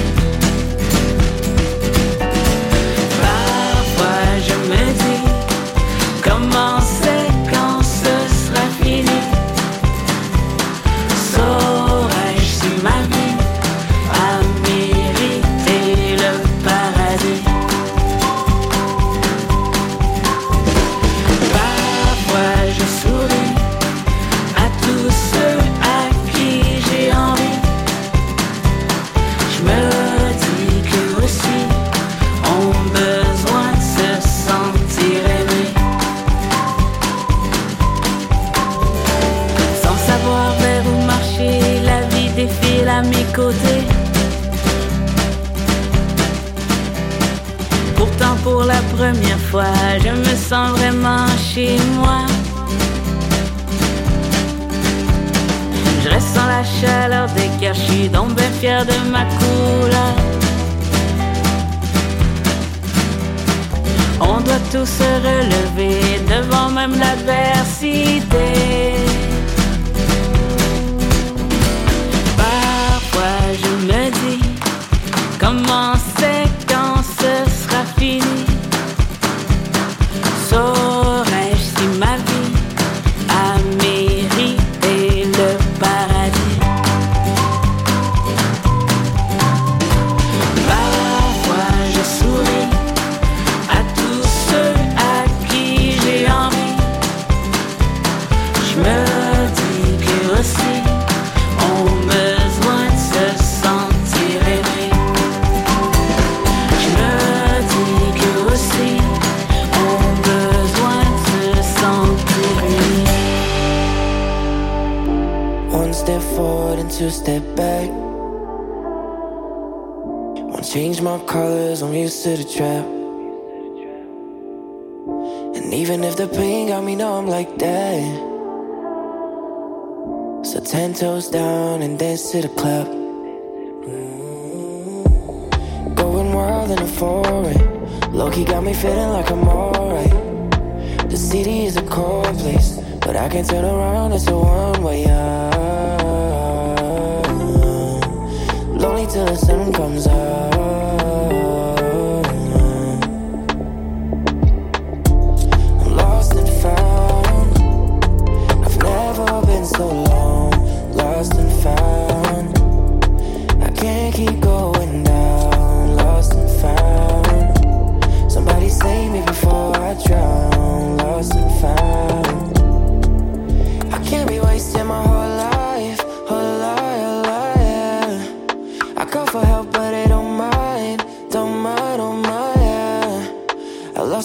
Speaker 27: Première fois, je me sens vraiment chez moi. Je ressens la chaleur des cœurs, je suis donc bien fier de ma couleur. On doit tous se relever devant même l'adversité. Parfois je me dis comment
Speaker 28: change my colors, I'm used to the trap. And even if the pain got me, I'm like that. So ten toes down and dance to the clap. Mm-hmm. Going wild in a foreign. Loki got me feeling like I'm alright. The city is a cold place, but I can turn around, it's a one way out. Lonely till the sun comes out.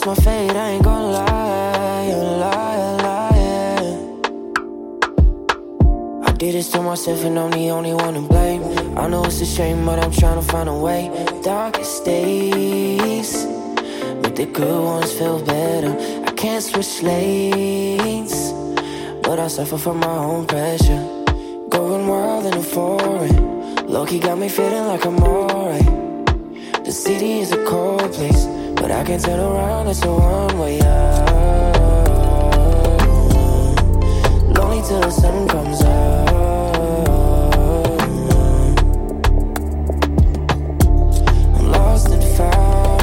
Speaker 28: Lost my fate, I ain't gonna lie. Lie, lie. I did this to myself and I'm the only one to blame. I know it's a shame, but I'm trying to find a way. Darkest days make the good ones feel better. I can't switch lanes, but I suffer from my own pressure. Going wild in a foreign. Loki got me feeling like I'm alright. The city is a cold place, but I can turn around, it's a one way out. Lonely till the sun comes out. I'm lost and found.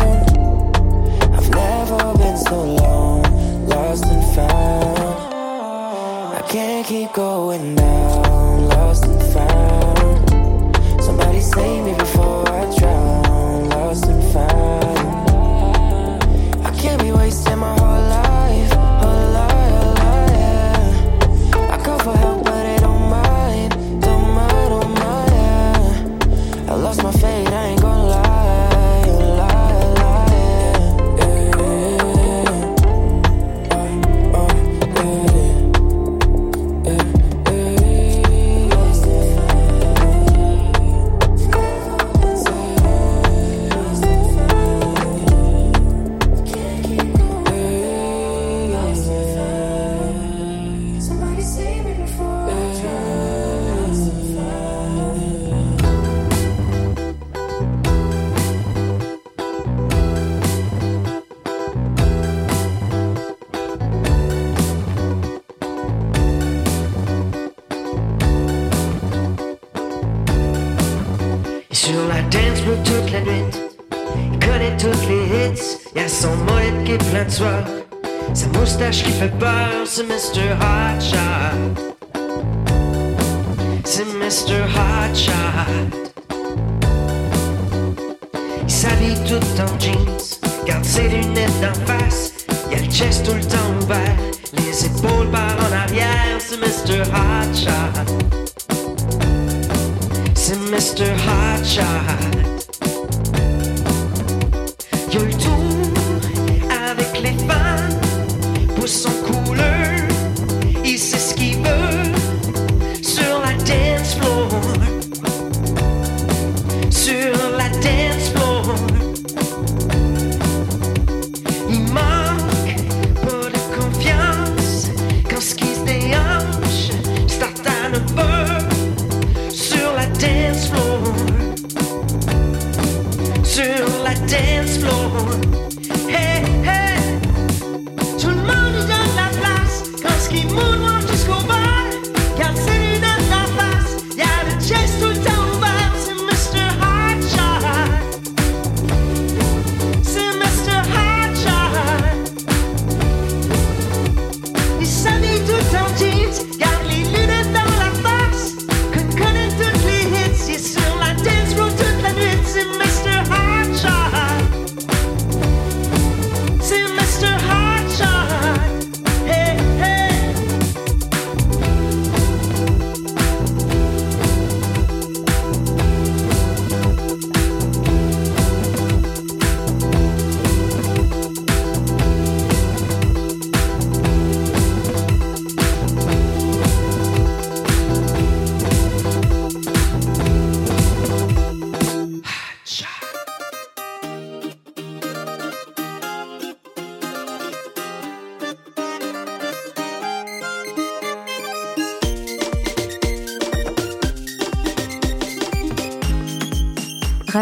Speaker 28: I've never been so long. Lost and found. I can't keep going down.